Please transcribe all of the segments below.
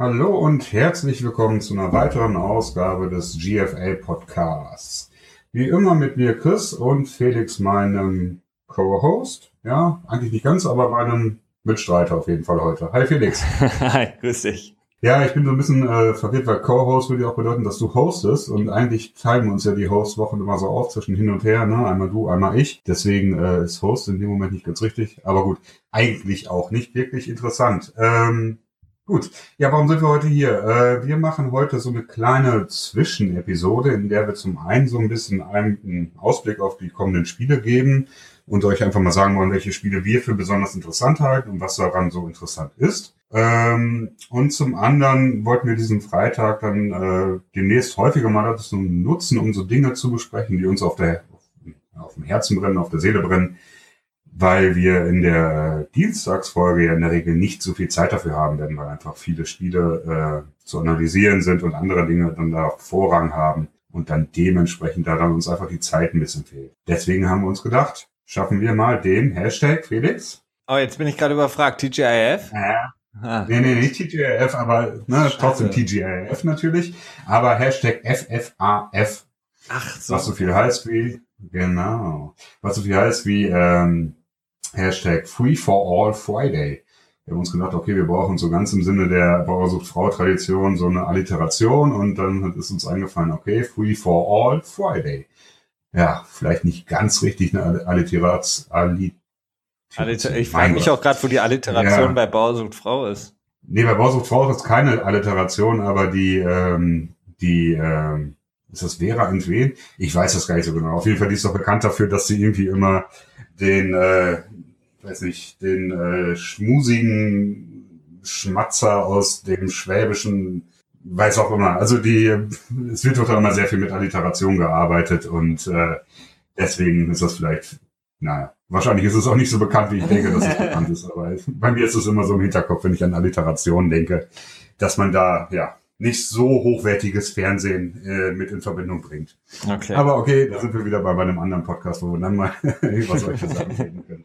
Hallo und herzlich willkommen zu einer weiteren Ausgabe des GFA Podcasts. Wie immer mit mir Chris und Felix, meinem Co-Host. Ja, eigentlich nicht ganz, aber meinem Mitstreiter auf jeden Fall heute. Hi Felix. Hi, grüß dich. Ja, ich bin so ein bisschen äh, verwirrt, weil Co-Host würde ja auch bedeuten, dass du hostest und eigentlich teilen wir uns ja die Host-Wochen immer so auf zwischen hin und her, ne? Einmal du, einmal ich. Deswegen äh, ist Host in dem Moment nicht ganz richtig. Aber gut, eigentlich auch nicht wirklich interessant. Ähm, Gut, ja, warum sind wir heute hier? Äh, wir machen heute so eine kleine Zwischenepisode, in der wir zum einen so ein bisschen einen Ausblick auf die kommenden Spiele geben und euch einfach mal sagen wollen, welche Spiele wir für besonders interessant halten und was daran so interessant ist. Ähm, und zum anderen wollten wir diesen Freitag dann äh, demnächst häufiger mal dazu nutzen, um so Dinge zu besprechen, die uns auf der auf dem Herzen brennen, auf der Seele brennen, weil wir in der Dienstagsfolge ja in der Regel nicht so viel Zeit dafür haben werden, weil einfach viele Spiele äh, zu analysieren sind und andere Dinge dann da Vorrang haben und dann dementsprechend daran uns einfach die Zeit ein bisschen fehlt. Deswegen haben wir uns gedacht, schaffen wir mal den Hashtag Felix. Oh, jetzt bin ich gerade überfragt. TGIF? Äh, ah. Nee, nee, nicht TGIF, aber ne, trotzdem TGIF natürlich. Aber Hashtag FFAF. Ach so. Was so viel heißt wie, genau, was so viel heißt wie ähm, Hashtag Free for All Friday. Wir haben uns gedacht, okay, wir brauchen so ganz im Sinne der Bauersucht-Frau-Tradition so eine Alliteration und dann ist uns eingefallen, okay, Free for All Friday. Ja, vielleicht nicht ganz richtig eine Alliteration. Alliter ich frage mich auch gerade, wo die Alliteration ja. bei Bauersucht Frau ist. Nee, bei Bauersucht Frau ist keine Alliteration, aber die, ähm, die, ähm, ist das Vera entwen? Ich weiß das gar nicht so genau. Auf jeden Fall die ist doch bekannt dafür, dass sie irgendwie immer den, äh, weiß nicht, den äh, schmusigen Schmatzer aus dem schwäbischen, weiß auch immer. Also die, es wird doch immer sehr viel mit Alliteration gearbeitet und äh, deswegen ist das vielleicht, naja, wahrscheinlich ist es auch nicht so bekannt, wie ich denke, dass es bekannt ist. Aber bei mir ist es immer so im Hinterkopf, wenn ich an Alliteration denke, dass man da, ja, nicht so hochwertiges Fernsehen äh, mit in Verbindung bringt. Okay. Aber okay, da sind wir wieder bei, bei einem anderen Podcast, wo wir dann mal über solche Sachen reden können.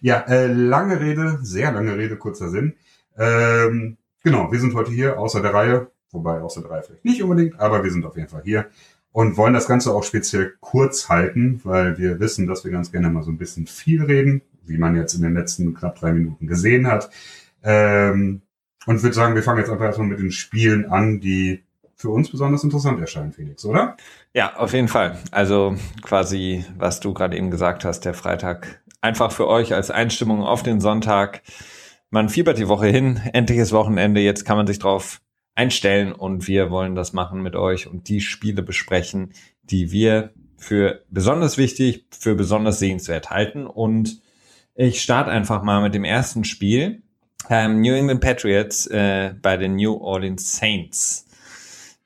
Ja, äh, lange Rede, sehr lange Rede, kurzer Sinn. Ähm, genau, wir sind heute hier außer der Reihe, wobei außer der Reihe vielleicht nicht unbedingt, aber wir sind auf jeden Fall hier und wollen das Ganze auch speziell kurz halten, weil wir wissen, dass wir ganz gerne mal so ein bisschen viel reden, wie man jetzt in den letzten knapp drei Minuten gesehen hat. Ähm, und würde sagen, wir fangen jetzt einfach erstmal mit den Spielen an, die für uns besonders interessant erscheinen, Felix, oder? Ja, auf jeden Fall. Also quasi, was du gerade eben gesagt hast, der Freitag einfach für euch als Einstimmung auf den Sonntag. Man fiebert die Woche hin, endliches Wochenende, jetzt kann man sich drauf einstellen und wir wollen das machen mit euch und die Spiele besprechen, die wir für besonders wichtig, für besonders sehenswert halten. Und ich starte einfach mal mit dem ersten Spiel ähm, New England Patriots äh, bei den New Orleans Saints.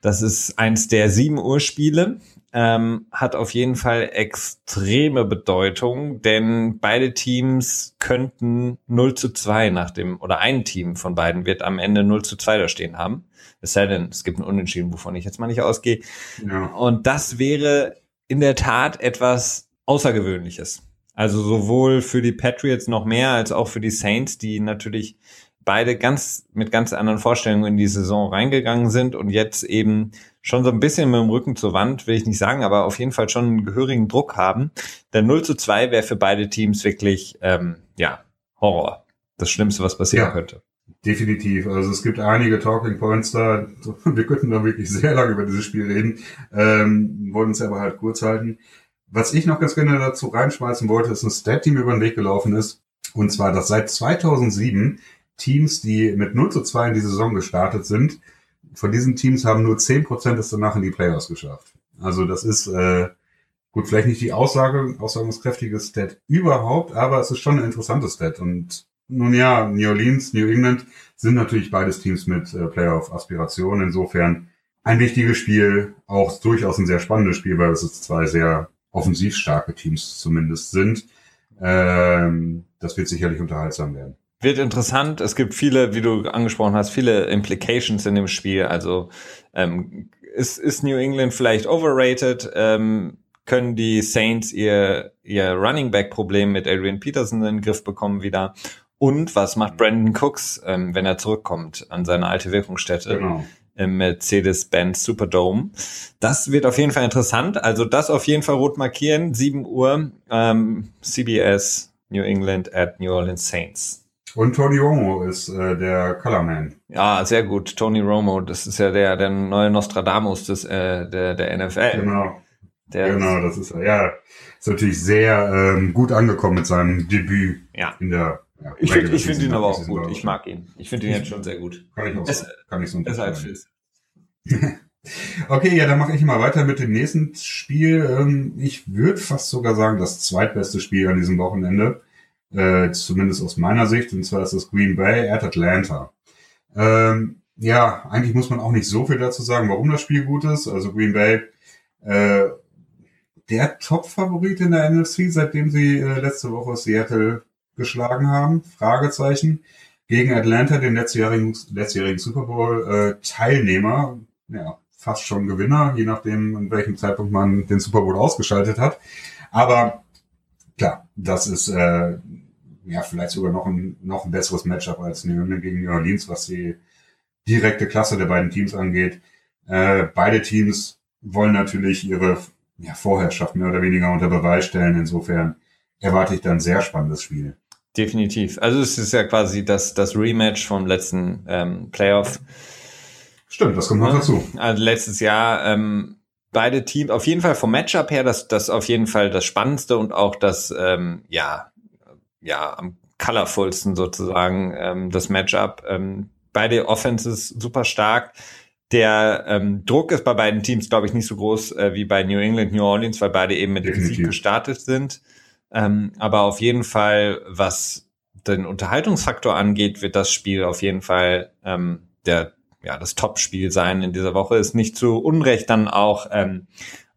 Das ist eins der sieben Uhr Spiele. Ähm, hat auf jeden Fall extreme Bedeutung, denn beide Teams könnten 0 zu 2 nach dem, oder ein Team von beiden wird am Ende 0 zu 2 da stehen haben. Es sei denn, es gibt ein Unentschieden, wovon ich jetzt mal nicht ausgehe. Ja. Und das wäre in der Tat etwas Außergewöhnliches. Also sowohl für die Patriots noch mehr als auch für die Saints, die natürlich beide ganz mit ganz anderen Vorstellungen in die Saison reingegangen sind und jetzt eben schon so ein bisschen mit dem Rücken zur Wand, will ich nicht sagen, aber auf jeden Fall schon einen gehörigen Druck haben. Der 0 zu 2 wäre für beide Teams wirklich, ähm, ja, Horror. Das Schlimmste, was passieren ja, könnte. Definitiv. Also es gibt einige Talking Points da. Wir könnten da wirklich sehr lange über dieses Spiel reden. Ähm, wollen uns aber halt kurz halten. Was ich noch ganz gerne dazu reinschmeißen wollte, ist ein Stat, die mir über den Weg gelaufen ist. Und zwar, dass seit 2007 Teams, die mit 0 zu 2 in die Saison gestartet sind, von diesen Teams haben nur 10% es danach in die Playoffs geschafft. Also das ist, äh, gut, vielleicht nicht die Aussage, aussagungskräftige Stat überhaupt, aber es ist schon ein interessantes Stat. Und nun ja, New Orleans, New England sind natürlich beides Teams mit äh, Playoff-Aspirationen. Insofern ein wichtiges Spiel, auch durchaus ein sehr spannendes Spiel, weil es zwei sehr offensiv starke Teams zumindest sind. Ähm, das wird sicherlich unterhaltsam werden. Wird interessant. Es gibt viele, wie du angesprochen hast, viele Implications in dem Spiel. Also ähm, ist, ist New England vielleicht overrated? Ähm, können die Saints ihr, ihr Running Back Problem mit Adrian Peterson in den Griff bekommen wieder? Und was macht Brandon Cooks, ähm, wenn er zurückkommt an seine alte Wirkungsstätte? Genau im Mercedes-Benz Superdome. Das wird auf jeden Fall interessant. Also das auf jeden Fall rot markieren. 7 Uhr ähm, CBS New England at New Orleans Saints. Und Tony Romo ist äh, der Colorman. Ja, sehr gut. Tony Romo, das ist ja der, der neue Nostradamus des, äh, der, der NFL. Genau. Der genau, das ist ja ist natürlich sehr ähm, gut angekommen mit seinem Debüt ja. in der ja, ich finde find ihn aber auch gut. Ich mag ihn. Ich finde ihn jetzt schon sehr gut. Kann ich auch es, kann ich so als Fizz. okay, ja, dann mache ich mal weiter mit dem nächsten Spiel. Ähm, ich würde fast sogar sagen, das zweitbeste Spiel an diesem Wochenende. Äh, zumindest aus meiner Sicht. Und zwar ist das Green Bay at Atlanta. Ähm, ja, eigentlich muss man auch nicht so viel dazu sagen, warum das Spiel gut ist. Also Green Bay, äh, der Top-Favorit in der NFC, seitdem sie äh, letzte Woche Seattle geschlagen haben, Fragezeichen, gegen Atlanta, den letztjährigen, letztjährigen Super Bowl-Teilnehmer, äh, ja, fast schon Gewinner, je nachdem, an welchem Zeitpunkt man den Super Bowl ausgeschaltet hat. Aber klar, das ist äh, ja vielleicht sogar noch ein, noch ein besseres Matchup als New England gegen New Orleans, was die direkte Klasse der beiden Teams angeht. Äh, beide Teams wollen natürlich ihre ja, Vorherrschaft mehr oder weniger unter Beweis stellen. Insofern erwarte ich dann sehr spannendes Spiel. Definitiv. Also es ist ja quasi das, das Rematch vom letzten ähm, Playoff. Stimmt, das kommt noch dazu. Also letztes Jahr ähm, beide Teams, auf jeden Fall vom Matchup her, das, das auf jeden Fall das Spannendste und auch das, ähm, ja, ja, am colorfulsten sozusagen, ähm, das Matchup. Ähm, beide Offenses super stark. Der ähm, Druck ist bei beiden Teams, glaube ich, nicht so groß äh, wie bei New England, New Orleans, weil beide eben mit dem Sieg gestartet sind. Ähm, aber auf jeden Fall, was den Unterhaltungsfaktor angeht, wird das Spiel auf jeden Fall ähm, der ja das Top-Spiel sein in dieser Woche. Ist nicht zu Unrecht dann auch ähm,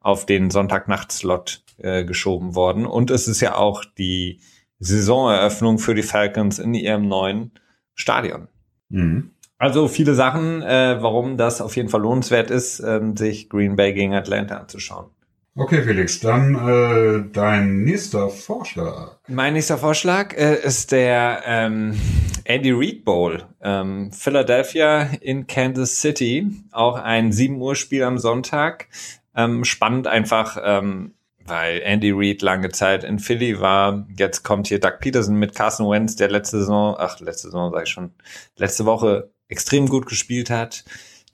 auf den Sonntagnacht-Slot äh, geschoben worden. Und es ist ja auch die Saisoneröffnung für die Falcons in ihrem neuen Stadion. Mhm. Also viele Sachen, äh, warum das auf jeden Fall lohnenswert ist, ähm, sich Green Bay gegen Atlanta anzuschauen. Okay, Felix, dann äh, dein nächster Vorschlag. Mein nächster Vorschlag äh, ist der ähm, Andy Reid Bowl. Ähm, Philadelphia in Kansas City. Auch ein 7 Uhr Spiel am Sonntag. Ähm, spannend einfach, ähm, weil Andy Reid lange Zeit in Philly war. Jetzt kommt hier Doug Peterson mit Carson Wentz, der letzte Saison, ach, letzte Saison sag ich schon, letzte Woche extrem gut gespielt hat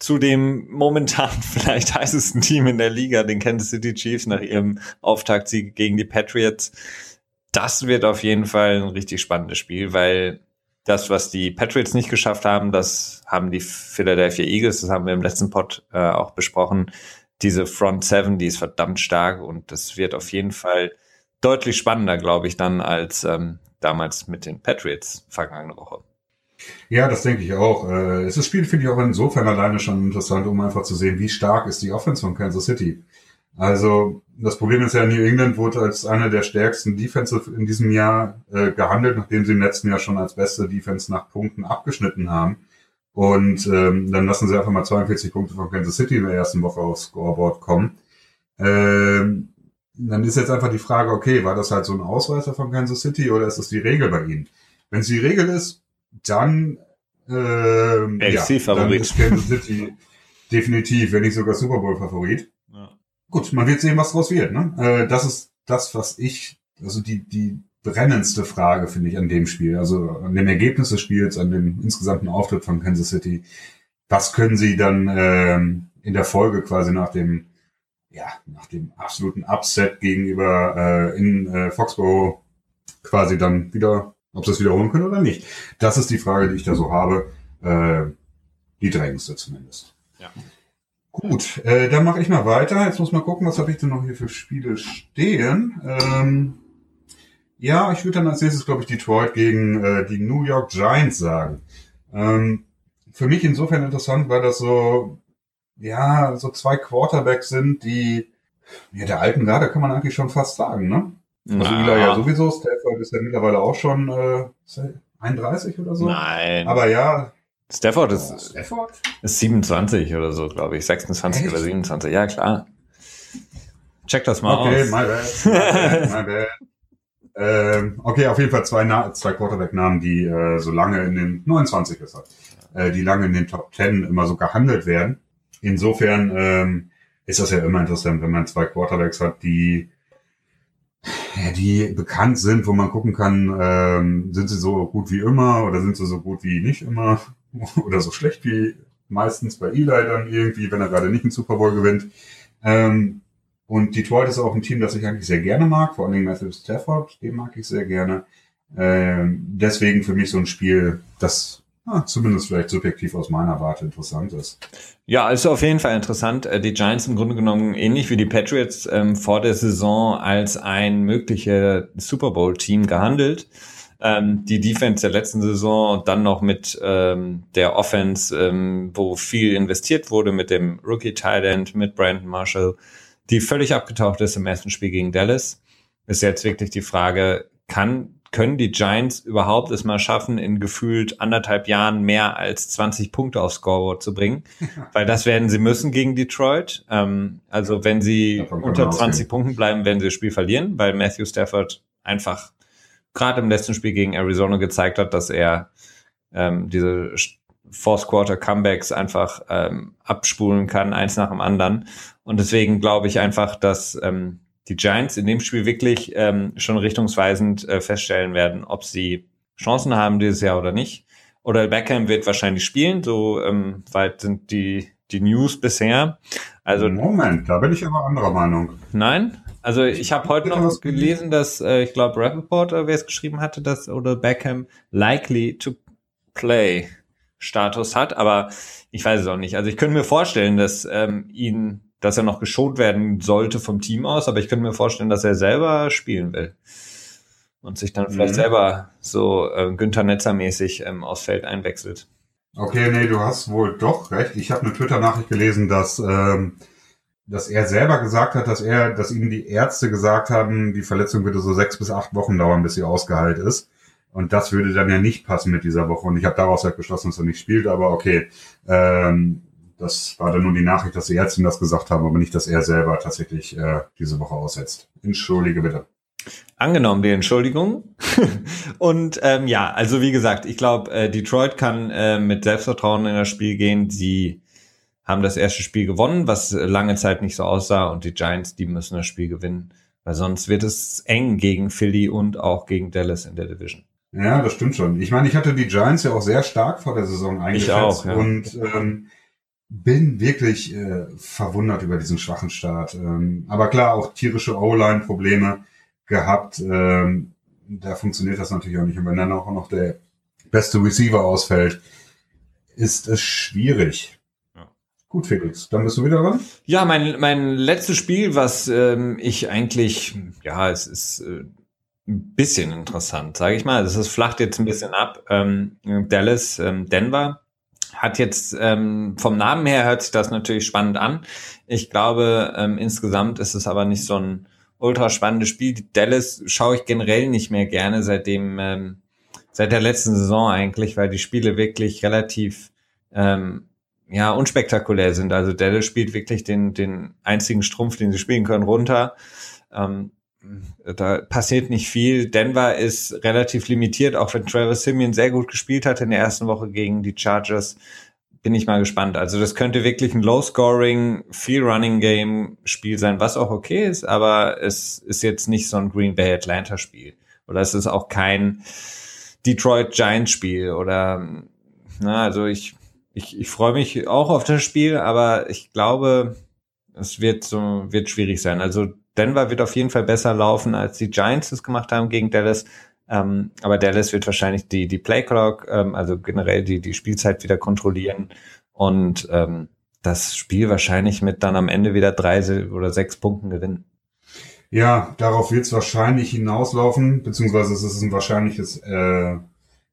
zu dem momentan vielleicht heißesten Team in der Liga, den Kansas City Chiefs, nach ihrem Auftaktsieg gegen die Patriots. Das wird auf jeden Fall ein richtig spannendes Spiel, weil das, was die Patriots nicht geschafft haben, das haben die Philadelphia Eagles, das haben wir im letzten Pod äh, auch besprochen. Diese Front Seven, die ist verdammt stark und das wird auf jeden Fall deutlich spannender, glaube ich, dann als ähm, damals mit den Patriots vergangene Woche. Ja, das denke ich auch. Äh, es ist Spiel, finde ich auch insofern alleine schon interessant, um einfach zu sehen, wie stark ist die Offense von Kansas City. Also das Problem ist ja, New England wurde als eine der stärksten Defensive in diesem Jahr äh, gehandelt, nachdem sie im letzten Jahr schon als beste Defense nach Punkten abgeschnitten haben. Und ähm, dann lassen sie einfach mal 42 Punkte von Kansas City in der ersten Woche aufs Scoreboard kommen. Ähm, dann ist jetzt einfach die Frage, okay, war das halt so ein Ausreißer von Kansas City oder ist das die Regel bei ihnen? Wenn es die Regel ist, dann, ähm, ja, dann ist Kansas City definitiv, wenn nicht sogar Super Bowl Favorit. Ja. Gut, man wird sehen, was draus wird. Ne? Äh, das ist das, was ich, also die die brennendste Frage finde ich an dem Spiel, also an dem Ergebnis des Spiels, an dem insgesamten Auftritt von Kansas City. Was können sie dann ähm, in der Folge quasi nach dem ja, nach dem absoluten Upset gegenüber äh, in äh, Foxborough quasi dann wieder ob sie es wiederholen können oder nicht. Das ist die Frage, die ich da so habe. Äh, die drängendste zumindest. Ja. Gut, äh, dann mache ich mal weiter. Jetzt muss mal gucken, was habe ich denn noch hier für Spiele stehen. Ähm, ja, ich würde dann als nächstes, glaube ich, Detroit gegen äh, die New York Giants sagen. Ähm, für mich insofern interessant, weil das so, ja, so zwei Quarterbacks sind, die, ja, der alten Garde kann man eigentlich schon fast sagen, ne? Also. Eli ja sowieso, Stafford ist ja mittlerweile auch schon äh, 31 oder so. Nein. Aber ja. Stafford ist, Stafford? ist 27 oder so, glaube ich. 26 Echt? oder 27, ja klar. Check das mal okay, aus. Okay, my bad. My bad. Ähm, okay, auf jeden Fall zwei, Na zwei Quarterback-Namen, die äh, so lange in den 29 ist, äh, die lange in den Top 10 immer so gehandelt werden. Insofern ähm, ist das ja immer interessant, wenn man zwei Quarterbacks hat, die die bekannt sind, wo man gucken kann, ähm, sind sie so gut wie immer oder sind sie so gut wie nicht immer oder so schlecht wie meistens bei Eli dann irgendwie, wenn er gerade nicht einen Super Bowl gewinnt. Ähm, und Detroit ist auch ein Team, das ich eigentlich sehr gerne mag, vor allen Dingen Matthew Stafford, den mag ich sehr gerne. Ähm, deswegen für mich so ein Spiel, das ah, zumindest vielleicht subjektiv aus meiner Warte interessant ist. Ja, also auf jeden Fall interessant. Äh, die Giants im Grunde genommen ähnlich wie die Patriots ähm, vor der Saison als ein mögliches Super Bowl-Team gehandelt. Ähm, die Defense der letzten Saison dann noch mit ähm, der Offense, ähm, wo viel investiert wurde mit dem Rookie Thailand, mit Brandon Marshall, die völlig abgetaucht ist im ersten Spiel gegen Dallas. Ist jetzt wirklich die Frage, kann, können die Giants überhaupt es mal schaffen, in gefühlt anderthalb Jahren mehr als 20 Punkte aufs Scoreboard zu bringen? Weil das werden sie müssen gegen Detroit. Ähm, also wenn sie unter 20 Punkten bleiben, werden sie das Spiel verlieren, weil Matthew Stafford einfach gerade im letzten Spiel gegen Arizona gezeigt hat, dass er ähm, diese Fourth Quarter Comebacks einfach ähm, abspulen kann, eins nach dem anderen. Und deswegen glaube ich einfach, dass ähm, die Giants in dem Spiel wirklich ähm, schon richtungsweisend äh, feststellen werden, ob sie Chancen haben dieses Jahr oder nicht. Oder Beckham wird wahrscheinlich spielen, so ähm, weit sind die, die News bisher. Also Moment, da bin ich aber anderer Meinung. Nein, also ich habe heute noch gelesen, dass äh, ich glaube Rappaport, äh, wer es geschrieben hatte, dass oder Beckham likely to play Status hat, aber ich weiß es auch nicht. Also ich könnte mir vorstellen, dass ähm, ihn, dass er noch geschont werden sollte vom Team aus, aber ich könnte mir vorstellen, dass er selber spielen will und sich dann vielleicht mhm. selber so äh, Günther Netzer mäßig ähm, aufs Feld einwechselt. Okay, nee, du hast wohl doch recht. Ich habe eine Twitter-Nachricht gelesen, dass ähm, dass er selber gesagt hat, dass er, dass ihm die Ärzte gesagt haben, die Verletzung würde so sechs bis acht Wochen dauern, bis sie ausgeheilt ist. Und das würde dann ja nicht passen mit dieser Woche. Und ich habe daraus halt beschlossen, dass er nicht spielt. Aber okay, ähm, das war dann nur die Nachricht, dass die Ärzte das gesagt haben, aber nicht, dass er selber tatsächlich äh, diese Woche aussetzt. Entschuldige bitte. Angenommen die Entschuldigung. und ähm, ja, also wie gesagt, ich glaube, äh, Detroit kann äh, mit Selbstvertrauen in das Spiel gehen. Sie haben das erste Spiel gewonnen, was lange Zeit nicht so aussah. Und die Giants, die müssen das Spiel gewinnen. Weil sonst wird es eng gegen Philly und auch gegen Dallas in der Division. Ja, das stimmt schon. Ich meine, ich hatte die Giants ja auch sehr stark vor der Saison eingeschätzt ich auch, ja. und ähm, bin wirklich äh, verwundert über diesen schwachen Start. Ähm, aber klar, auch tierische O-Line-Probleme gehabt. Ähm, da funktioniert das natürlich auch nicht. Und wenn dann auch noch der beste Receiver ausfällt, ist es schwierig. Gut, Felix, dann bist du wieder dran. Ja, mein, mein letztes Spiel, was ähm, ich eigentlich, ja, es ist äh, ein bisschen interessant, sage ich mal. Es flacht jetzt ein bisschen ab. Ähm, Dallas, ähm, Denver hat jetzt ähm, vom Namen her hört sich das natürlich spannend an. Ich glaube, ähm, insgesamt ist es aber nicht so ein ultra spannendes Spiel. Dallas schaue ich generell nicht mehr gerne seitdem ähm, seit der letzten Saison eigentlich, weil die Spiele wirklich relativ ähm, ja unspektakulär sind. Also Dallas spielt wirklich den den einzigen Strumpf, den sie spielen können, runter. Ähm, da passiert nicht viel. Denver ist relativ limitiert, auch wenn Travis Simeon sehr gut gespielt hat in der ersten Woche gegen die Chargers. Bin ich mal gespannt. Also das könnte wirklich ein Low-Scoring, viel Running-Game-Spiel sein, was auch okay ist, aber es ist jetzt nicht so ein Green Bay Atlanta-Spiel. Oder es ist auch kein Detroit Giants-Spiel. Oder na, also ich, ich, ich freue mich auch auf das Spiel, aber ich glaube, es wird so, wird schwierig sein. Also Denver wird auf jeden Fall besser laufen, als die Giants es gemacht haben gegen Dallas. Ähm, aber Dallas wird wahrscheinlich die, die Playclock, ähm, also generell die, die Spielzeit wieder kontrollieren und ähm, das Spiel wahrscheinlich mit dann am Ende wieder drei oder sechs Punkten gewinnen. Ja, darauf wird es wahrscheinlich hinauslaufen, beziehungsweise es ist ein wahrscheinliches äh,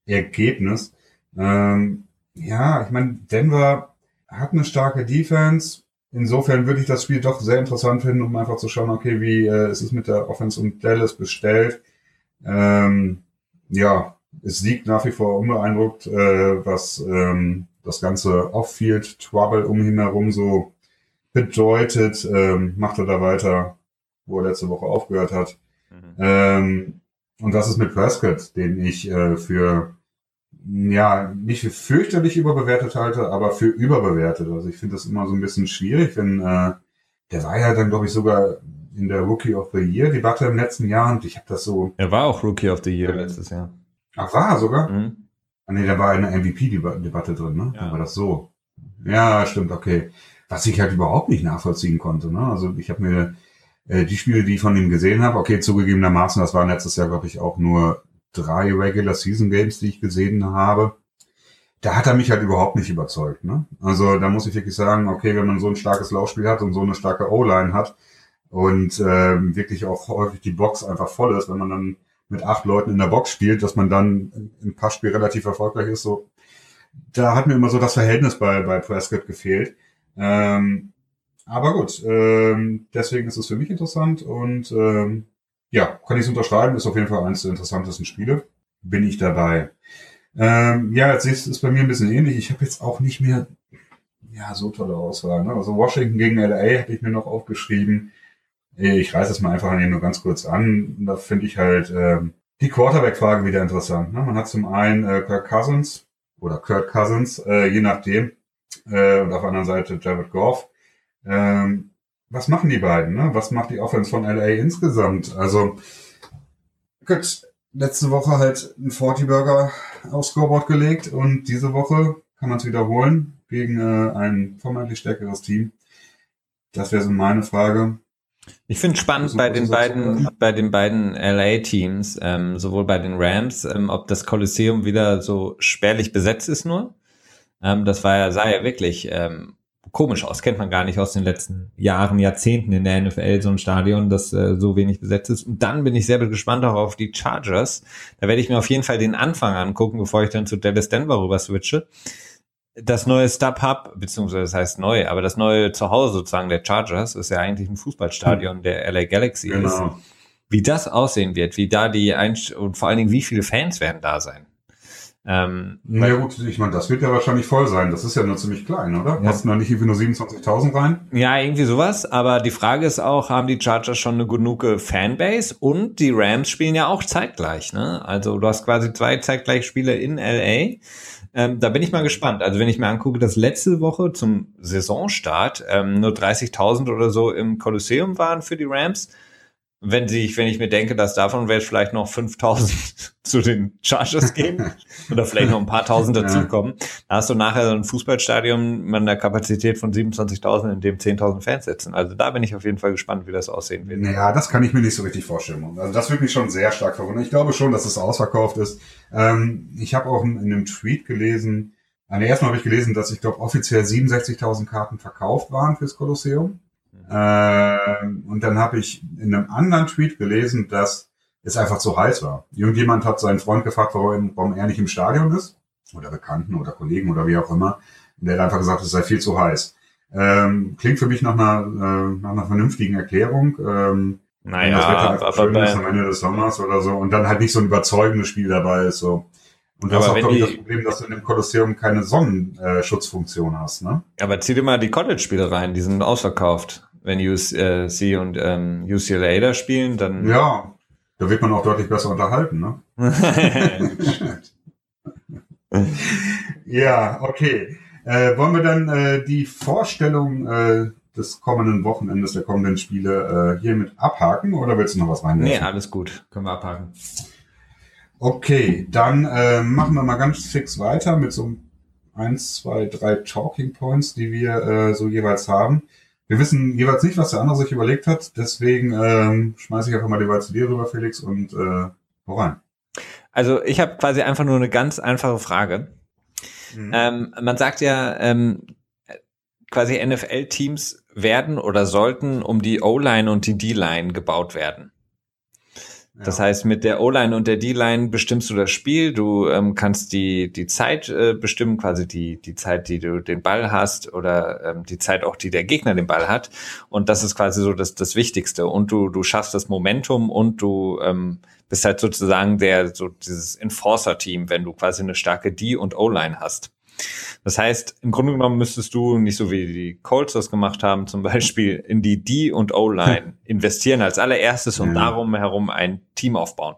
Ergebnis. Ähm, ja, ich meine, Denver hat eine starke Defense, Insofern würde ich das Spiel doch sehr interessant finden, um einfach zu schauen, okay, wie äh, ist es mit der Offense und Dallas bestellt. Ähm, ja, es siegt nach wie vor unbeeindruckt, äh, was ähm, das ganze Off-Field-Trouble um ihn herum so bedeutet. Ähm, macht er da weiter, wo er letzte Woche aufgehört hat. Mhm. Ähm, Und das ist mit Prescott, den ich äh, für ja nicht für fürchterlich überbewertet halte, aber für überbewertet. Also ich finde das immer so ein bisschen schwierig, wenn äh, der war ja dann, glaube ich, sogar in der Rookie of the Year Debatte im letzten Jahr und ich habe das so. Er war auch Rookie of the Year letztes Jahr. Ach, war er sogar? Mhm. Ah, nee, da war eine MVP-Debatte drin, ne? Ja. Da war das so. Ja, stimmt, okay. Was ich halt überhaupt nicht nachvollziehen konnte, ne? Also ich habe mir äh, die Spiele, die ich von ihm gesehen habe, okay, zugegebenermaßen, das waren letztes Jahr, glaube ich, auch nur drei Regular Season Games, die ich gesehen habe. Da hat er mich halt überhaupt nicht überzeugt. Ne? Also da muss ich wirklich sagen, okay, wenn man so ein starkes Laufspiel hat und so eine starke O-Line hat und ähm, wirklich auch häufig die Box einfach voll ist, wenn man dann mit acht Leuten in der Box spielt, dass man dann im Passspiel relativ erfolgreich ist, so da hat mir immer so das Verhältnis bei, bei Prescott gefehlt. Ähm, aber gut, ähm, deswegen ist es für mich interessant und ähm, ja, kann ich es unterschreiben, ist auf jeden Fall eines der interessantesten Spiele. Bin ich dabei. Ähm, ja, jetzt ist es bei mir ein bisschen ähnlich. Ich habe jetzt auch nicht mehr ja so tolle Auswahl. Ne? Also Washington gegen LA habe ich mir noch aufgeschrieben. Ich reiße es mal einfach an nur ganz kurz an. Da finde ich halt ähm, die Quarterback-Frage wieder interessant. Ne? Man hat zum einen äh, Kirk Cousins oder Kurt Cousins, äh, je nachdem. Äh, und auf der anderen Seite Jared Goff. Ähm, was machen die beiden? Ne? Was macht die Offense von LA insgesamt? Also, gut, letzte Woche halt ein 40-Burger aufs Scoreboard gelegt und diese Woche kann man es wiederholen gegen äh, ein vermeintlich stärkeres Team. Das wäre so meine Frage. Ich finde spannend bei den beiden, bei den beiden LA-Teams, ähm, sowohl bei den Rams, ähm, ob das Kolosseum wieder so spärlich besetzt ist nur. Ähm, das war ja, sah ja wirklich ähm, komisch aus, kennt man gar nicht aus den letzten Jahren, Jahrzehnten in der NFL, so ein Stadion, das äh, so wenig besetzt ist. Und dann bin ich sehr gespannt auch auf die Chargers. Da werde ich mir auf jeden Fall den Anfang angucken, bevor ich dann zu Dallas Denver rüber switche. Das neue StubHub, beziehungsweise das heißt neu, aber das neue Zuhause sozusagen der Chargers ist ja eigentlich ein Fußballstadion der LA Galaxy genau. ist. Wie das aussehen wird, wie da die Einst und vor allen Dingen, wie viele Fans werden da sein? Ähm, Na ja, gut, ich meine, das wird ja wahrscheinlich voll sein. Das ist ja nur ziemlich klein, oder? Ja. Passen da nicht irgendwie nur 27.000 rein? Ja, irgendwie sowas. Aber die Frage ist auch, haben die Chargers schon eine genug Fanbase? Und die Rams spielen ja auch zeitgleich, ne? Also du hast quasi zwei zeitgleich Spiele in LA. Ähm, da bin ich mal gespannt. Also wenn ich mir angucke, dass letzte Woche zum Saisonstart ähm, nur 30.000 oder so im Kolosseum waren für die Rams, wenn sie, wenn ich mir denke, dass davon wird vielleicht noch 5000 zu den Chargers gehen oder vielleicht noch ein paar tausend dazukommen, ja. da hast du nachher ein Fußballstadion mit einer Kapazität von 27.000, in dem 10.000 Fans sitzen. Also da bin ich auf jeden Fall gespannt, wie das aussehen wird. Ja, das kann ich mir nicht so richtig vorstellen. Also das würde mich schon sehr stark verwundern. Ich glaube schon, dass es ausverkauft ist. Ähm, ich habe auch in einem Tweet gelesen, also erstmal habe ich gelesen, dass ich glaube offiziell 67.000 Karten verkauft waren fürs Kolosseum. Äh, und dann habe ich in einem anderen Tweet gelesen, dass es einfach zu heiß war. Irgendjemand hat seinen Freund gefragt, warum, warum er nicht im Stadion ist. Oder Bekannten oder Kollegen oder wie auch immer. Und der hat einfach gesagt, es sei viel zu heiß. Ähm, klingt für mich nach einer, äh, nach einer vernünftigen Erklärung. Ähm, naja, das Wetter aber schön ist am Ende des Sommers oder so und dann halt nicht so ein überzeugendes Spiel dabei ist. So. Und das ist auch, glaube ich, das Problem, dass du in dem Kolosseum keine Sonnenschutzfunktion hast. Ne? Aber zieh dir mal die College-Spiele rein, die sind ausverkauft wenn USC und ähm, UCLA da spielen, dann. Ja, da wird man auch deutlich besser unterhalten, ne? ja, okay. Äh, wollen wir dann äh, die Vorstellung äh, des kommenden Wochenendes, der kommenden Spiele äh, hiermit abhaken oder willst du noch was reinwerfen? Nee, alles gut. Können wir abhaken. Okay, dann äh, machen wir mal ganz fix weiter mit so eins, zwei, drei Talking Points, die wir äh, so jeweils haben. Wir wissen jeweils nicht, was der andere sich überlegt hat, deswegen ähm, schmeiße ich einfach mal die Wahl zu dir rüber, Felix, und äh, rein. Also ich habe quasi einfach nur eine ganz einfache Frage. Mhm. Ähm, man sagt ja, ähm, quasi NFL-Teams werden oder sollten um die O-Line und die D-Line gebaut werden. Das heißt, mit der O-Line und der D-Line bestimmst du das Spiel. Du ähm, kannst die die Zeit äh, bestimmen, quasi die die Zeit, die du den Ball hast oder ähm, die Zeit auch, die der Gegner den Ball hat. Und das ist quasi so das das Wichtigste. Und du du schaffst das Momentum und du ähm, bist halt sozusagen der so dieses Enforcer-Team, wenn du quasi eine starke D- und O-Line hast. Das heißt, im Grunde genommen müsstest du nicht so wie die Colts das gemacht haben, zum Beispiel in die D und O-Line investieren als allererstes und ja. darum herum ein Team aufbauen.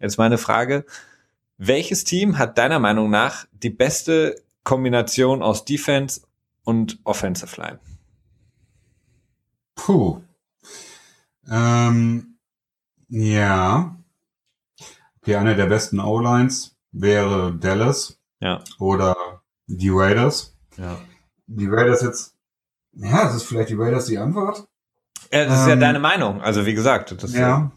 Jetzt meine Frage, welches Team hat deiner Meinung nach die beste Kombination aus Defense und Offensive Line? Puh. Ähm, ja. Okay, eine der besten O-Lines wäre Dallas. Ja. Oder die Raiders. Ja. Die Raiders jetzt, ja, es ist vielleicht die Raiders die Antwort. Ja, das ist ja ähm, deine Meinung. Also wie gesagt, das ja. ja.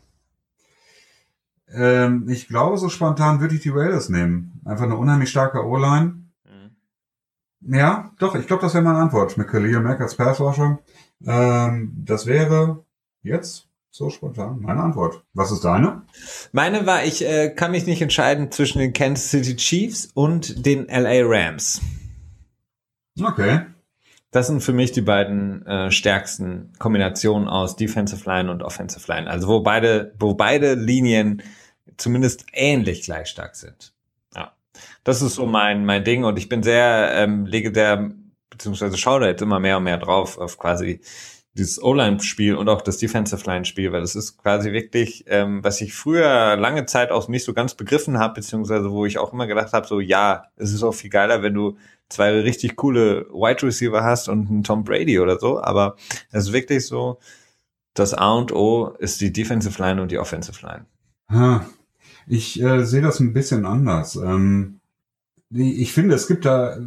Ähm, ich glaube, so spontan würde ich die Raiders nehmen. Einfach eine unheimlich starke O-Line. Mhm. Ja, doch, ich glaube, das wäre meine Antwort. Mit Khalil Mack als Passwasher. Ähm, das wäre jetzt so spontan meine Antwort. Was ist deine? Meine war, ich äh, kann mich nicht entscheiden zwischen den Kansas City Chiefs und den LA Rams. Okay. Das sind für mich die beiden äh, stärksten Kombinationen aus Defensive Line und Offensive Line. Also wo beide, wo beide Linien zumindest ähnlich gleich stark sind. Ja, das ist so mein mein Ding und ich bin sehr ähm, lege der beziehungsweise schaue da jetzt immer mehr und mehr drauf auf quasi dieses O-Line-Spiel und auch das Defensive-Line-Spiel, weil das ist quasi wirklich, ähm, was ich früher lange Zeit auch nicht so ganz begriffen habe, beziehungsweise wo ich auch immer gedacht habe, so ja, es ist auch viel geiler, wenn du zwei richtig coole Wide Receiver hast und einen Tom Brady oder so, aber es ist wirklich so, das A und O ist die Defensive Line und die Offensive Line. Ich äh, sehe das ein bisschen anders. Ähm, ich finde, es gibt da,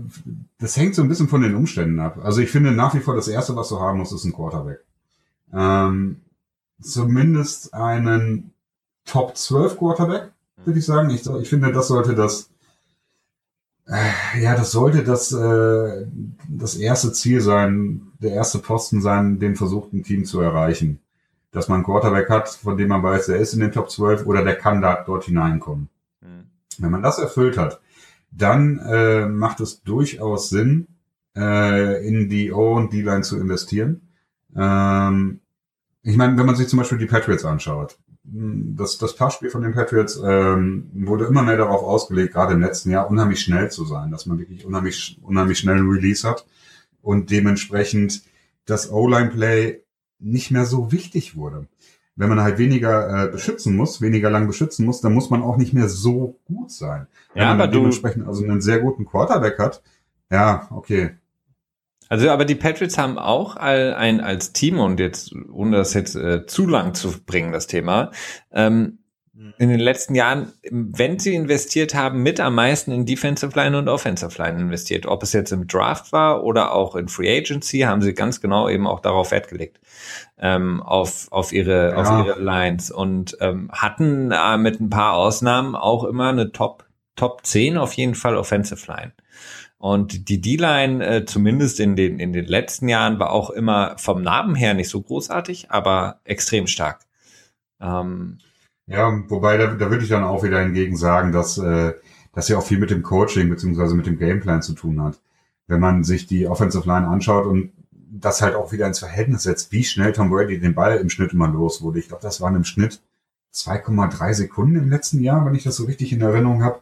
das hängt so ein bisschen von den Umständen ab. Also ich finde nach wie vor, das Erste, was du haben musst, ist ein Quarterback. Ähm, zumindest einen Top 12 Quarterback, würde ich sagen. Ich, ich finde, das sollte das, äh, ja, das sollte das, äh, das erste Ziel sein, der erste Posten sein, den versuchten Team zu erreichen. Dass man einen Quarterback hat, von dem man weiß, der ist in den Top 12 oder der kann da dort hineinkommen. Mhm. Wenn man das erfüllt hat, dann äh, macht es durchaus Sinn, äh, in die O und D-Line zu investieren. Ähm, ich meine, wenn man sich zum Beispiel die Patriots anschaut, das, das Passspiel von den Patriots ähm, wurde immer mehr darauf ausgelegt, gerade im letzten Jahr unheimlich schnell zu sein, dass man wirklich unheimlich, unheimlich schnell einen Release hat und dementsprechend das O-Line-Play nicht mehr so wichtig wurde wenn man halt weniger äh, beschützen muss, weniger lang beschützen muss, dann muss man auch nicht mehr so gut sein. Wenn ja, man aber dementsprechend also einen sehr guten Quarterback hat, ja, okay. Also, aber die Patriots haben auch all, ein als Team und jetzt, ohne das jetzt äh, zu lang zu bringen, das Thema, ähm. In den letzten Jahren, wenn sie investiert haben, mit am meisten in Defensive Line und Offensive Line investiert. Ob es jetzt im Draft war oder auch in Free Agency, haben sie ganz genau eben auch darauf Wert gelegt. Ähm, auf, auf, ihre, ja. auf ihre Lines und ähm, hatten äh, mit ein paar Ausnahmen auch immer eine Top, Top 10 auf jeden Fall Offensive Line. Und die D-Line, äh, zumindest in den, in den letzten Jahren, war auch immer vom Namen her nicht so großartig, aber extrem stark. Ähm, ja, wobei da, da würde ich dann auch wieder hingegen sagen, dass äh, das ja auch viel mit dem Coaching beziehungsweise mit dem Gameplan zu tun hat. Wenn man sich die Offensive Line anschaut und das halt auch wieder ins Verhältnis setzt, wie schnell Tom Brady den Ball im Schnitt immer los wurde. Ich glaube, das waren im Schnitt 2,3 Sekunden im letzten Jahr, wenn ich das so richtig in Erinnerung habe.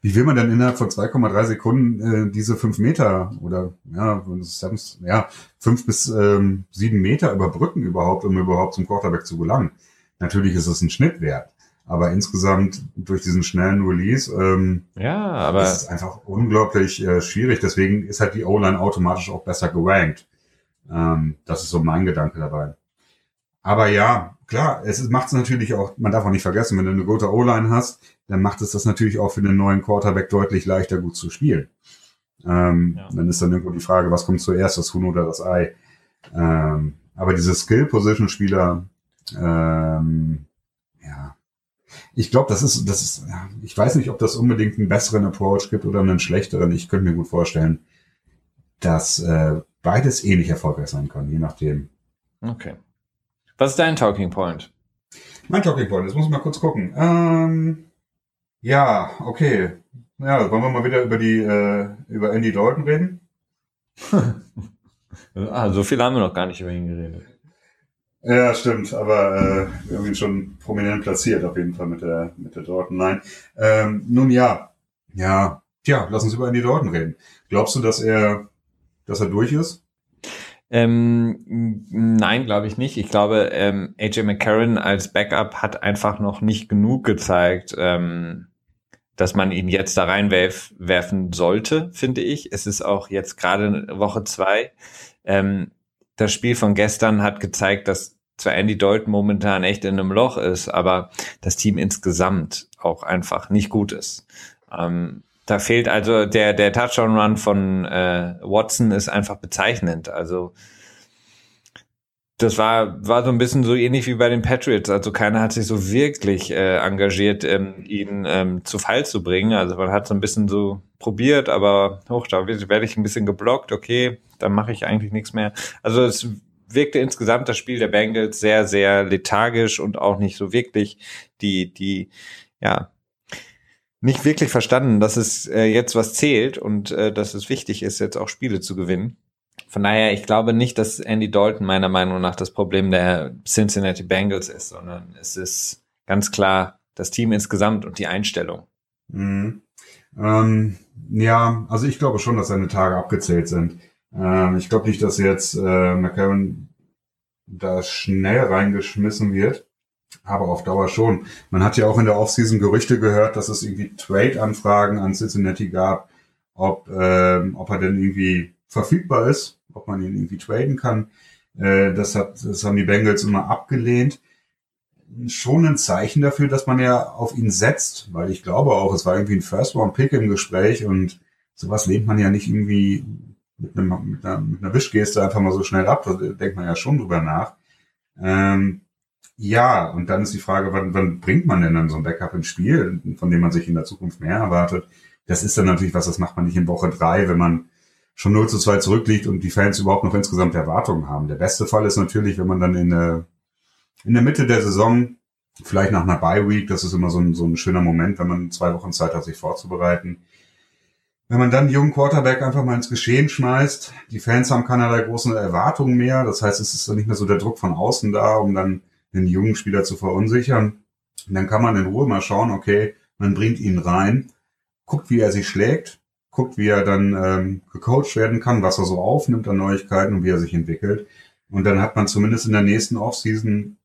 Wie will man denn innerhalb von 2,3 Sekunden äh, diese fünf Meter oder ja, ja fünf bis ähm, sieben Meter überbrücken überhaupt, um überhaupt zum Quarterback zu gelangen? Natürlich ist es ein Schnittwert, aber insgesamt durch diesen schnellen Release ähm, ja, aber ist es einfach unglaublich äh, schwierig. Deswegen ist halt die O-Line automatisch auch besser gerankt. Ähm, das ist so mein Gedanke dabei. Aber ja, klar, es macht es natürlich auch, man darf auch nicht vergessen, wenn du eine gute O-Line hast, dann macht es das natürlich auch für den neuen Quarterback deutlich leichter gut zu spielen. Ähm, ja. Dann ist dann irgendwo die Frage, was kommt zuerst, das Huhn oder das Ei? Ähm, aber diese Skill-Position-Spieler, ähm, ja. Ich glaube, das ist, das ist, ja, ich weiß nicht, ob das unbedingt einen besseren Approach gibt oder einen schlechteren. Ich könnte mir gut vorstellen, dass äh, beides ähnlich erfolgreich sein kann, je nachdem. Okay. Was ist dein Talking Point? Mein Talking Point, das muss ich mal kurz gucken. Ähm, ja, okay. Ja, wollen wir mal wieder über die, äh, über Andy Dalton reden? ah, so viel haben wir noch gar nicht über ihn geredet. Ja, stimmt, aber äh, ihn schon prominent platziert, auf jeden Fall mit der, mit der Dorten. Nein. Ähm, nun ja, ja, Tja, lass uns über Andy Dalton reden. Glaubst du, dass er, dass er durch ist? Ähm, nein, glaube ich nicht. Ich glaube, ähm, AJ McCarron als Backup hat einfach noch nicht genug gezeigt, ähm, dass man ihn jetzt da reinwerfen sollte, finde ich. Es ist auch jetzt gerade Woche zwei. Ähm, das Spiel von gestern hat gezeigt, dass zwar Andy Dalton momentan echt in einem Loch ist, aber das Team insgesamt auch einfach nicht gut ist. Ähm, da fehlt also der, der Touchdown-Run von äh, Watson ist einfach bezeichnend. Also das war, war so ein bisschen so ähnlich wie bei den Patriots. Also keiner hat sich so wirklich äh, engagiert, ähm, ihn ähm, zu Fall zu bringen. Also man hat so ein bisschen so probiert, aber hoch, da werde ich ein bisschen geblockt. Okay, dann mache ich eigentlich nichts mehr. Also es wirkte insgesamt das Spiel der Bengals sehr, sehr lethargisch und auch nicht so wirklich die, die, ja, nicht wirklich verstanden, dass es äh, jetzt was zählt und äh, dass es wichtig ist, jetzt auch Spiele zu gewinnen. Von daher, ich glaube nicht, dass Andy Dalton meiner Meinung nach das Problem der Cincinnati Bengals ist, sondern es ist ganz klar das Team insgesamt und die Einstellung. Mhm. Ähm, ja, also ich glaube schon, dass seine Tage abgezählt sind. Ähm, ich glaube nicht, dass jetzt äh, McCarron da schnell reingeschmissen wird aber auf Dauer schon. Man hat ja auch in der Offseason Gerüchte gehört, dass es irgendwie Trade-Anfragen an Cincinnati gab, ob, ähm, ob er denn irgendwie verfügbar ist, ob man ihn irgendwie traden kann. Äh, das, hat, das haben die Bengals immer abgelehnt. Schon ein Zeichen dafür, dass man ja auf ihn setzt, weil ich glaube auch, es war irgendwie ein First-Round-Pick im Gespräch und sowas lehnt man ja nicht irgendwie mit, einem, mit, einer, mit einer Wischgeste einfach mal so schnell ab. Da denkt man ja schon drüber nach. Ähm, ja, und dann ist die Frage, wann, wann bringt man denn dann so ein Backup ins Spiel, von dem man sich in der Zukunft mehr erwartet? Das ist dann natürlich was, das macht man nicht in Woche drei, wenn man schon 0 zu 2 zurückliegt und die Fans überhaupt noch insgesamt Erwartungen haben. Der beste Fall ist natürlich, wenn man dann in der, in der Mitte der Saison, vielleicht nach einer Bye Week, das ist immer so ein, so ein schöner Moment, wenn man zwei Wochen Zeit hat, sich vorzubereiten. Wenn man dann die jungen Quarterback einfach mal ins Geschehen schmeißt, die Fans haben keinerlei großen Erwartungen mehr. Das heißt, es ist dann nicht mehr so der Druck von außen da, um dann den jungen Spieler zu verunsichern. Und dann kann man in Ruhe mal schauen, okay, man bringt ihn rein, guckt, wie er sich schlägt, guckt, wie er dann ähm, gecoacht werden kann, was er so aufnimmt an Neuigkeiten und wie er sich entwickelt. Und dann hat man zumindest in der nächsten Offseason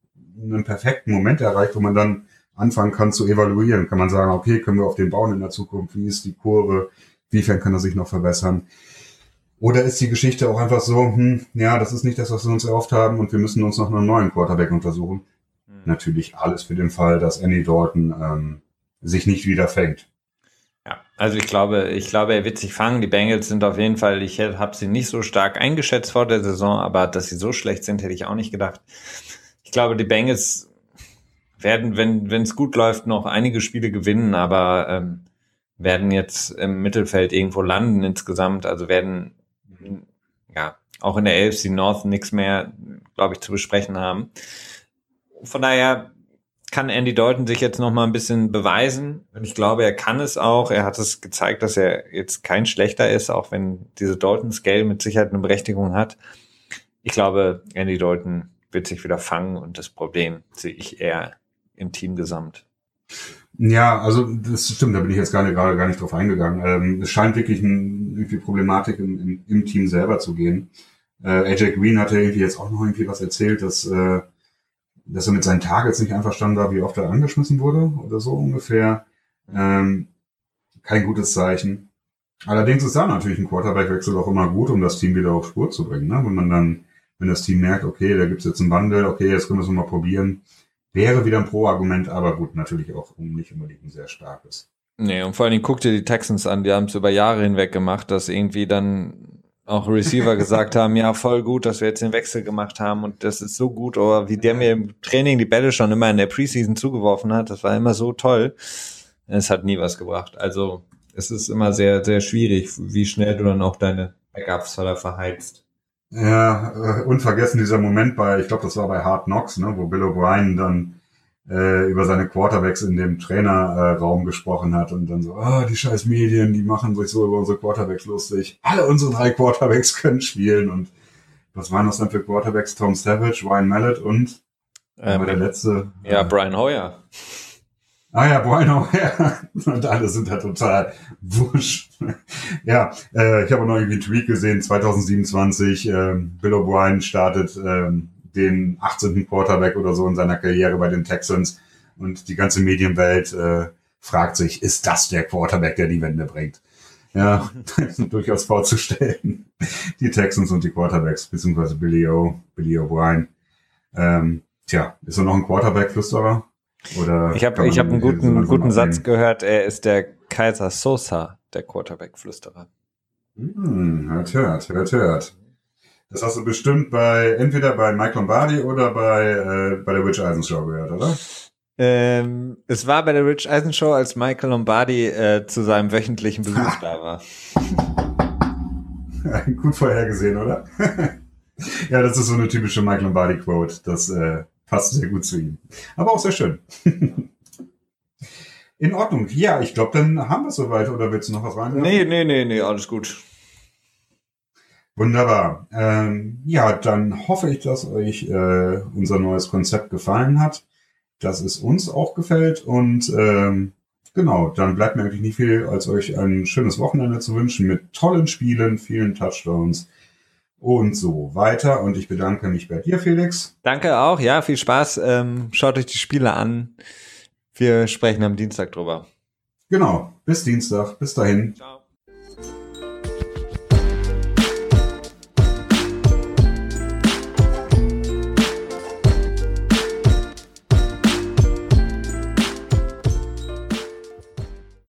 einen perfekten Moment erreicht, wo man dann anfangen kann zu evaluieren. Kann man sagen, okay, können wir auf den bauen in der Zukunft? Wie ist die Kurve? Wiefern kann er sich noch verbessern? Oder ist die Geschichte auch einfach so, hm, ja, das ist nicht das, was wir uns erhofft haben und wir müssen uns noch einen neuen Quarterback untersuchen? Mhm. Natürlich alles für den Fall, dass Andy Dalton ähm, sich nicht wieder fängt. Ja, also ich glaube, ich glaube, er wird sich fangen. Die Bengals sind auf jeden Fall, ich habe sie nicht so stark eingeschätzt vor der Saison, aber dass sie so schlecht sind, hätte ich auch nicht gedacht. Ich glaube, die Bengals werden, wenn es gut läuft, noch einige Spiele gewinnen, aber ähm, werden jetzt im Mittelfeld irgendwo landen insgesamt, also werden ja, auch in der AFC North nichts mehr, glaube ich, zu besprechen haben. Von daher kann Andy Dalton sich jetzt noch mal ein bisschen beweisen. Und ich glaube, er kann es auch. Er hat es gezeigt, dass er jetzt kein schlechter ist, auch wenn diese Dalton-Scale mit Sicherheit eine Berechtigung hat. Ich glaube, Andy Dalton wird sich wieder fangen und das Problem sehe ich eher im Team gesamt. Ja, also das stimmt, da bin ich jetzt gerade gar nicht drauf eingegangen. Ähm, es scheint wirklich ein, irgendwie Problematik im, im, im Team selber zu gehen. Äh, AJ Green hatte irgendwie jetzt auch noch irgendwie was erzählt, dass, äh, dass er mit seinen Targets nicht einverstanden war, wie oft er angeschmissen wurde oder so ungefähr. Ähm, kein gutes Zeichen. Allerdings ist da natürlich ein Quarterback-Wechsel auch immer gut, um das Team wieder auf Spur zu bringen. Ne? Wenn man dann, wenn das Team merkt, okay, da gibt's jetzt einen Wandel, okay, jetzt können wir es mal probieren Wäre wieder ein Pro-Argument, aber gut, natürlich auch nicht unbedingt ein sehr starkes. Nee, und vor allen Dingen guck dir die Texans an, die haben es über Jahre hinweg gemacht, dass irgendwie dann auch Receiver gesagt haben, ja, voll gut, dass wir jetzt den Wechsel gemacht haben und das ist so gut, aber wie der mir im Training die Bälle schon immer in der Preseason zugeworfen hat, das war immer so toll. Es hat nie was gebracht. Also es ist immer sehr, sehr schwierig, wie schnell du dann auch deine Backups verheizt. Ja, äh, unvergessen dieser Moment bei, ich glaube, das war bei Hard Knocks, ne, wo Bill O'Brien dann äh, über seine Quarterbacks in dem Trainerraum äh, gesprochen hat und dann so, ah, oh, die scheiß Medien, die machen sich so über unsere Quarterbacks lustig. Alle unsere drei Quarterbacks können spielen und was waren das dann für Quarterbacks? Tom Savage, Ryan Mallet und ähm, der letzte. Ja, äh, Brian Hoyer. Ah ja, Bueno, ja. Und alle sind da total wusch. ja, äh, ich habe noch irgendwie einen Tweet gesehen, 2027, äh, Bill O'Brien startet äh, den 18. Quarterback oder so in seiner Karriere bei den Texans und die ganze Medienwelt äh, fragt sich, ist das der Quarterback, der die Wende bringt? Ja, durchaus vorzustellen. Die Texans und die Quarterbacks, beziehungsweise Billy O, Billy O'Brien. Ähm, tja, ist er noch ein Quarterback-Flüsterer? Oder ich habe ich hab einen guten, guten Satz gehört, er ist der Kaiser Sosa, der Quarterback-Flüsterer. Hm, hört, hört, hört, hört. Das hast du bestimmt bei entweder bei Mike Lombardi oder bei, äh, bei der Rich Eisen Show gehört, oder? Ähm, es war bei der Rich Eisen Show, als Michael Lombardi äh, zu seinem wöchentlichen Besuch da war. Gut vorhergesehen, oder? ja, das ist so eine typische Michael Lombardi Quote. Das äh, passt sehr gut zu ihm. Aber auch sehr schön. In Ordnung. Ja, ich glaube, dann haben wir es soweit. Oder willst du noch was rein? Nee, nee, nee, nee, alles gut. Wunderbar. Ähm, ja, dann hoffe ich, dass euch äh, unser neues Konzept gefallen hat, dass es uns auch gefällt und ähm, genau, dann bleibt mir eigentlich nicht viel, als euch ein schönes Wochenende zu wünschen mit tollen Spielen, vielen Touchdowns und so weiter. Und ich bedanke mich bei dir, Felix. Danke auch. Ja, viel Spaß. Ähm, schaut euch die Spiele an. Wir sprechen am Dienstag drüber. Genau. Bis Dienstag. Bis dahin. Ciao.